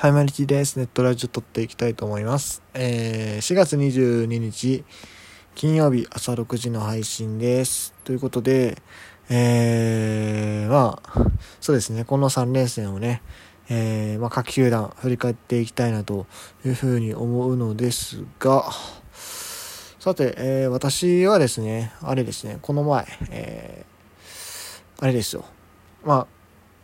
はい、マリキです。ネットラジオ撮っていきたいと思います。えー、4月22日、金曜日朝6時の配信です。ということで、えー、まあ、そうですね、この3連戦をね、えー、まあ、各球団振り返っていきたいなというふうに思うのですが、さて、えー、私はですね、あれですね、この前、えー、あれですよ。ま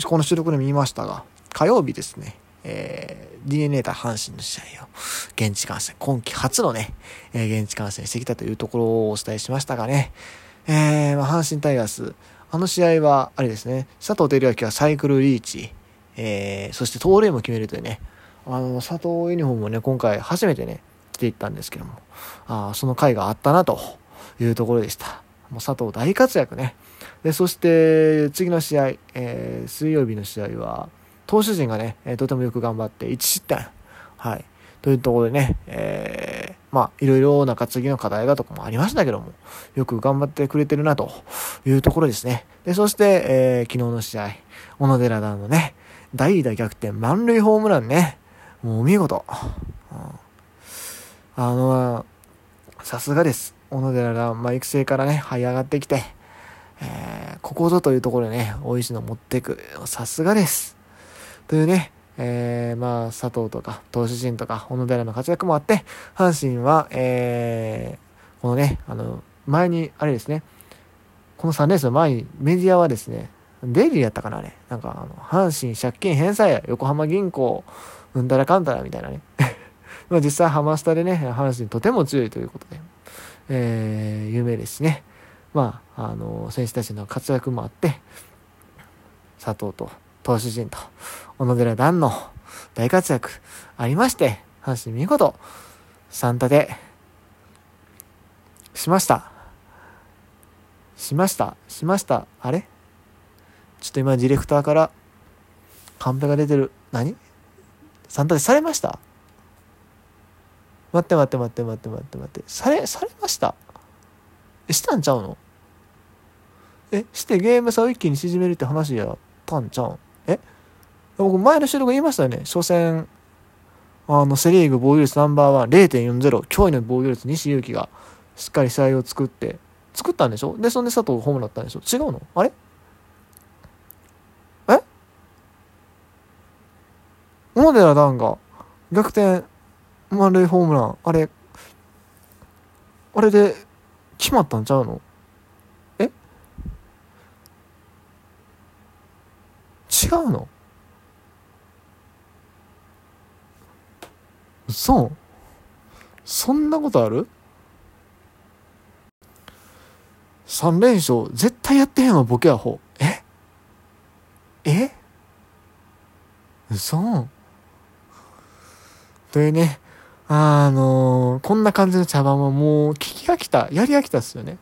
あ、この収録でも見ましたが、火曜日ですね、えー、DNA 対阪神の試合を現地観戦、今季初のね、えー、現地観戦してきたというところをお伝えしましたがね、えー、まあ、阪神タイガース、あの試合は、あれですね、佐藤輝明はサイクルリーチ、えー、そして盗塁も決めるというね、あの、佐藤ユニフォームもね、今回初めてね、着ていったんですけども、あその回があったなというところでした。もう佐藤大活躍ね。で、そして次の試合、えー、水曜日の試合は、投手陣がね、え、とてもよく頑張って1失点。はい。というところでね、えー、まあ、いろいろ中継ぎの課題がとかもありましたけども、よく頑張ってくれてるなというところですね。で、そして、えー、昨日の試合、小野寺団のね、代打逆転満塁ホームランね、もうお見事。うん、あの、さすがです。小野寺団、まあ、育成からね、這い上がってきて、えー、ここぞというところでね、大石の持っていく。さすがです。というね、えー、まあ、佐藤とか、投手陣とか、小野寺の活躍もあって、阪神は、えー、このね、あの、前に、あれですね、この3レースの前にメディアはですね、デイリーやったかな、あれ。なんか、あの、阪神借金返済や、横浜銀行、うんたらかんたらみたいなね。まあ実際ハマスタでね、阪神とても強いということで、えー、有名ですしね。まあ、あの、選手たちの活躍もあって、佐藤と投手陣と小野寺団の大活躍ありまして、阪神見事、3立てしました。しました。しました。あれ？ちょっと今ディレクターからカンペが出てる。何 ?3 立てされました？待って待って待って待って待って待って。され、されました？え、したんちゃうの？え、してゲーム差を一気に縮めるって話やったんちゃう？んえ？僕前の収録言いましたよね？初戦、あの、セリーグ防御率ナンバーワン0.40、驚異の防御率西勇輝がしっかり試合を作って、作ったんでしょ？で、そんで佐藤ホームだったんでしょ？違うの？あれ？え？小野寺段が逆転満塁ホームラン、あれ、あれで決まったんちゃうのえ違うの？嘘そんなことある ?3 連勝絶対やってへんわボケアホ。え？え？嘘？というねあのー、こんな感じの茶番はもう聞き飽きたやり飽きたっすよね。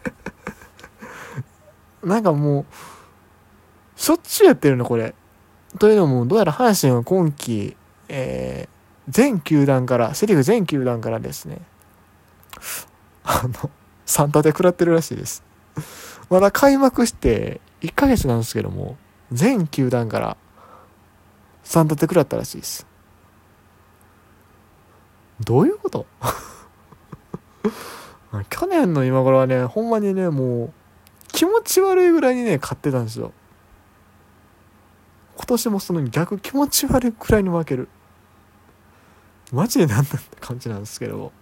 なんかもうしょっちゅうやってるのこれというのもどうやら阪神は今季えー全球団から、セリフ全球団からですね、あの、3立て食らってるらしいです。まだ開幕して1ヶ月なんですけども、全球団から3立て食らったらしいです。どういうこと？去年の今頃はね、ほんまにね、もう気持ち悪いぐらいにね、勝ってたんですよ。今年もその逆気持ち悪いくらいに負ける。マジで何なんだって感じなんですけど。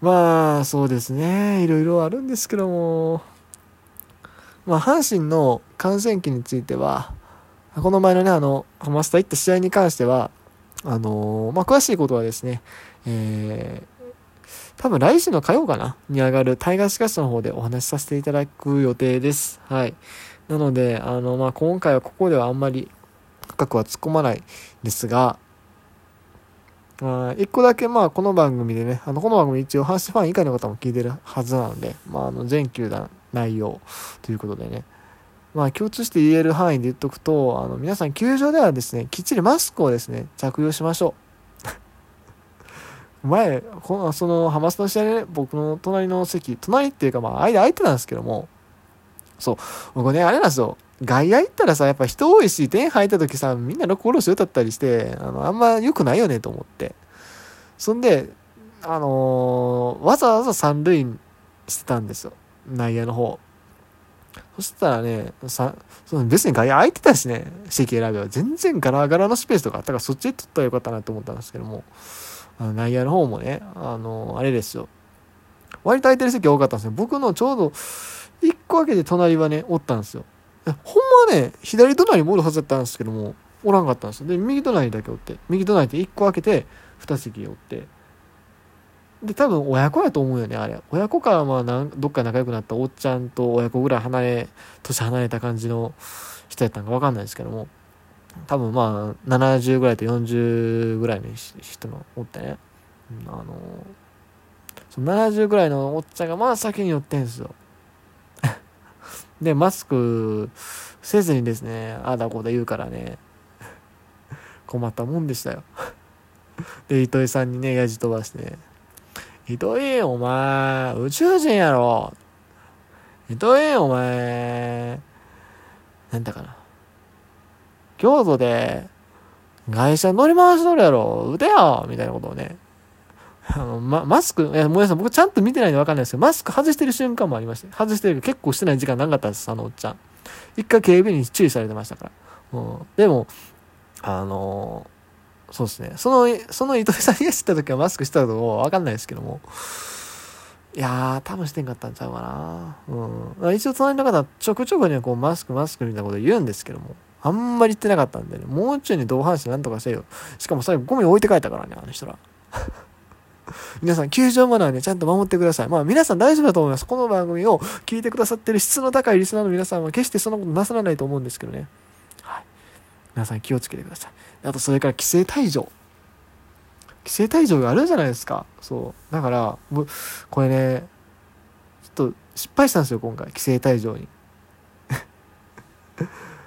まあ、そうですね。いろいろあるんですけども。まあ、阪神の感染期については、この前のね、あの、ハマスタ行った試合に関しては、あのー、まあ、詳しいことはですね、えー、多分来週の火曜かな？に上がるタイガースキャストの方でお話しさせていただく予定です。はい。なので、あの、まあ、今回はここではあんまり深くは突っ込まないですが、一個だけまあこの番組でね、あのこの番組一応阪神ファン以外の方も聞いてるはずなので、まああの全球団内容ということでね、まあ共通して言える範囲で言っとくと、あの皆さん球場ではですね、きっちりマスクをですね、着用しましょう。前、このそのハマスの試合でね、僕の隣の席、隣っていうかまあ間空いてたんですけども、そう、僕ね、あれなんですよ、外野行ったらさ、やっぱ人多いし、点入った時さ、みんなロックローし歌ったりして、あの、あんま良くないよねと思って。そんで、あのー、わざわざ三塁してたんですよ。内野の方。そしたらね、さ、その別に外野空いてたしね、席選べば全然ガラガラのスペースとかあったからそっちで取ったらよかったなと思ったんですけども、あの内野の方もね、あのー、あれですよ。割と空いてる席多かったんですよ。僕のちょうど1個開けて隣はね、おったんですよ。ほんまはね、左隣もおるはずだったんですけども、おらんかったんですよ。で、右隣だけおって、右隣って1個開けて、2席おって。で、多分親子やと思うよね、あれ。親子か、まあなん、どっか仲良くなったおっちゃんと親子ぐらい離れ、年離れた感じの人やったんかわかんないですけども、多分まあ、70ぐらいと40ぐらいの人のおってね、あの、その70ぐらいのおっちゃんがまあ先に寄ってんすよ。で、マスクせずにですね、ああだこうだ言うからね、困ったもんでしたよ。で、糸井さんにね、やじ飛ばしてね、糸井、お前、宇宙人やろ。糸井、お前、なんだかな？京都で、会社乗り回しとるやろ。腕よみたいなことをね、あの、ま、マスク、いや、もうさん、僕ちゃんと見てないんでわかんないですけど、マスク外してる瞬間もありました。外してるけど結構してない時間なかったんです、あのおっちゃん。一回警備員に注意されてましたから。うん。でも、あのー、そうですね。その、その糸井さんが知った時はマスクしてたとわかんないですけども。いやー、多分してんかったんちゃうかな。うん。一応隣の方、ちょくちょくね、こう、マスク、マスクみたいなこと言うんですけども。あんまり言ってなかったんでね、もうちょいに同伴してなんとかせよ。しかも最後ゴミ置いて帰ったからね、あの人ら。皆さん、球場マナーね、ちゃんと守ってください。まあ、皆さん大丈夫だと思います。この番組を聞いてくださってる質の高いリスナーの皆さんは決してそんなことなさらないと思うんですけどね。はい。皆さん気をつけてください。あと、それから規制退場。規制退場があるじゃないですか。そう。だから、これね、ちょっと失敗したんですよ、今回。規制退場に。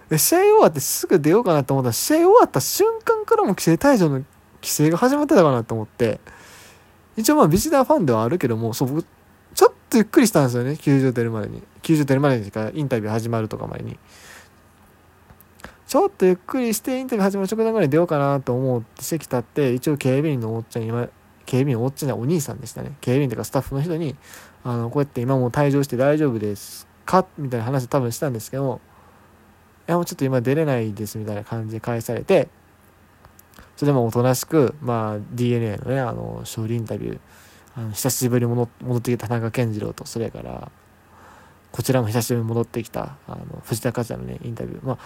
試合終わってすぐ出ようかなと思ったら、試合終わった瞬間からも規制退場の規制が始まってたかなと思って、一応まあビジターファンではあるけども、そう、僕、ちょっとゆっくりしたんですよね、球場出るまでに。球場出るまでにか、インタビュー始まるとか前に。ちょっとゆっくりしてインタビュー始まる直前ぐらい出ようかなと思って席立って、一応警備員のおっちゃんに、警備員おっちゃんじゃお兄さんでしたね。警備員とかスタッフの人に、あの、こうやって今もう退場して大丈夫ですか？みたいな話を多分したんですけど、いやもうちょっと今出れないですみたいな感じで返されて、それでもおとなしく、まあ、DNA のね、あの、勝利インタビュー、あの久しぶりに戻ってきた田中健次郎と、それから、こちらも久しぶりに戻ってきた、あの、藤田和也のね、インタビュー。まあ、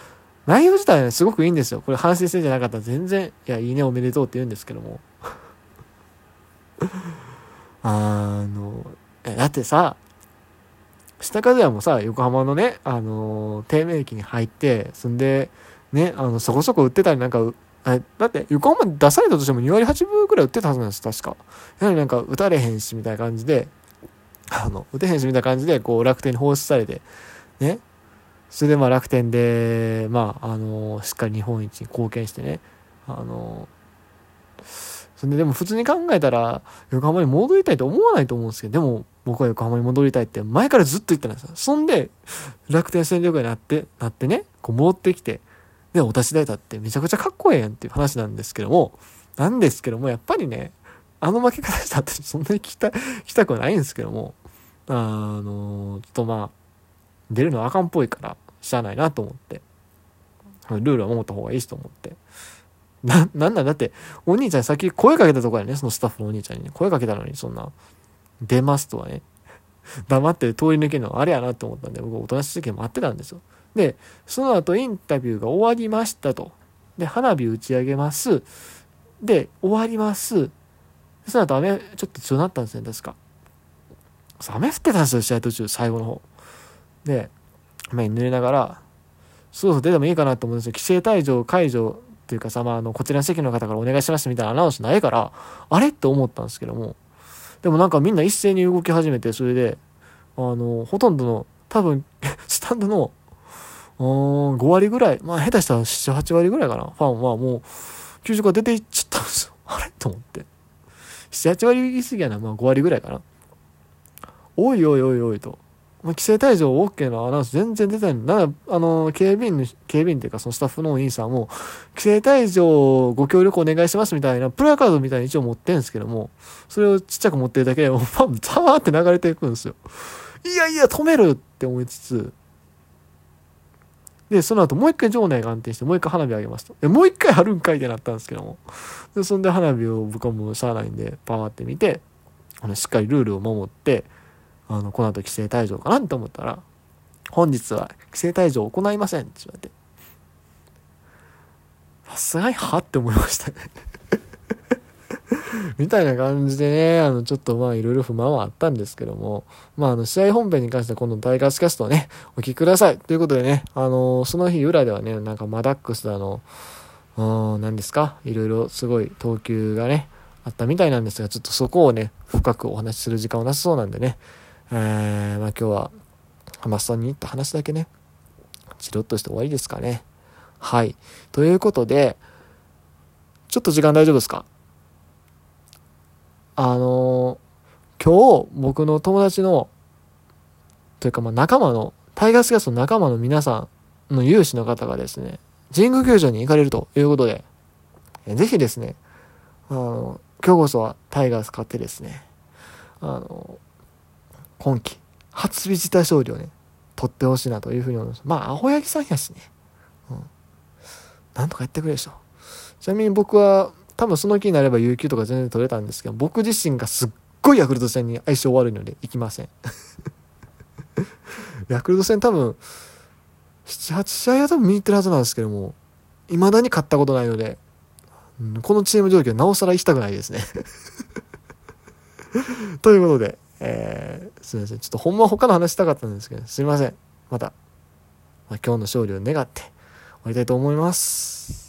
内容自体はね、すごくいいんですよ。これ反省してんじゃなかったら全然、いや、いいね、おめでとうって言うんですけども。あの、だってさ、下和也もさ、横浜のね、あの低迷期に入って、そんで、ね、あの、そこそこ売ってたりなんか、え、だって、横浜出されたとしても2割8分ぐらい売ってたはずなんです、確か。やはりなんか、打たれへんし、みたいな感じで、あの、打てへんし、みたいな感じで、こう、楽天に放出されて、ね。それで、まあ、楽天で、まあ、あの、しっかり日本一に貢献してね、あの、それで、でも普通に考えたら、横浜に戻りたいと思わないと思うんですけど、でも、僕は横浜に戻りたいって前からずっと言ってたんですよ。そんで、楽天戦力になって、なってね、こう戻ってきて、で、お立ち台立ってめちゃくちゃかっこええやんっていう話なんですけども、なんですけども、やっぱりね、あの負け方したってそんなに聞きた、聞きたくはないんですけども、あの、ちょっとまあ、出るのはあかんっぽいから、しゃあないなと思って、ルールは守った方がいいしと思って。な、なんなんだって、お兄ちゃんさっき声かけたとこやね、そのスタッフのお兄ちゃんにね、声かけたのにそんな、出ますとはね、黙って通り抜けるのはあれやなと思ったんで、僕おとなしい時待ってたんですよ。で、その後インタビューが終わりましたと。で、花火打ち上げます。で、終わります。その後雨、ちょっと強なったんですね、確か。雨降ってたんですよ、試合途中、最後の方。で、雨に濡れながら、そうそう出てもいいかなと思うんですよ。規制退場解除っていうかさ、まあ、あの、こちらの席の方からお願いしますみたいなアナウンスないから、あれって思ったんですけども、でもなんかみんな一斉に動き始めて、それで、あの、ほとんどの、多分、スタンドのうん5割ぐらい、まあ下手したら7、8割ぐらいかな。ファンはもう、球場から出ていっちゃったんですよ。あれ？と思って。7、8割言い過ぎやな。まあ5割ぐらいかな。おいおいおいおいと。まあ、規制退場 OK のアナウンス全然出てないんだ。あの、警備員の、警備員っていうかそのスタッフのお兄さんも、規制退場ご協力お願いしますみたいな、プラカードみたいに一応持ってるんですけども、それをちっちゃく持ってるだけで、もうパン、ザワーって流れていくんですよ。いやいや、止めるって思いつつ、で、その後もう一回場内が安定して、もう一回花火あげますと。で、もう一回あるんかいってなったんですけども。で、そんで花火を僕はもうしゃあないんで、パーって見て、あの、しっかりルールを守って、あの、この後規制退場かなと思ったら、本日は規制退場を行いませんって言われて、さすがにはって思いましたね みたいな感じでね、あの、ちょっとまあいろいろ不満はあったんですけども、まああの、試合本編に関しては今度タイガースキャストをね、お聞きください。ということでね、あの、その日裏ではね、なんかマダックスだの、うん、何ですか？いろいろすごい投球がね、あったみたいなんですが、ちょっとそこをね、深くお話しする時間はなさそうなんでね、えー、まあ今日は、ハマスタに行った話だけね、チロッとして終わりですかね。はい。ということで、ちょっと時間大丈夫ですか？あの今日僕の友達の、というかまあ仲間の、タイガースキャストの仲間の皆さんの有志の方がですね、神宮球場に行かれるということで、ぜひですね、あの、今日こそはタイガース勝ってですね、あの、今季初ビジター勝利をね、取ってほしいなというふうに思います。まあ、アホ焼きさんやしね。うん。なんとかやってくれでしょ。ちなみに僕は、多分その気になれば有給とか全然取れたんですけど、僕自身がすっごいヤクルト戦に相性悪いので行きません。ヤクルト戦多分、7、8試合は多分見に行ってるはずなんですけども、未だに勝ったことないので、このチーム状況なおさら行きたくないですね ということで、えー、すみません。ちょっとほんま他の話したかったんですけど、すみません。また、まあ、今日の勝利を願って終わりたいと思います。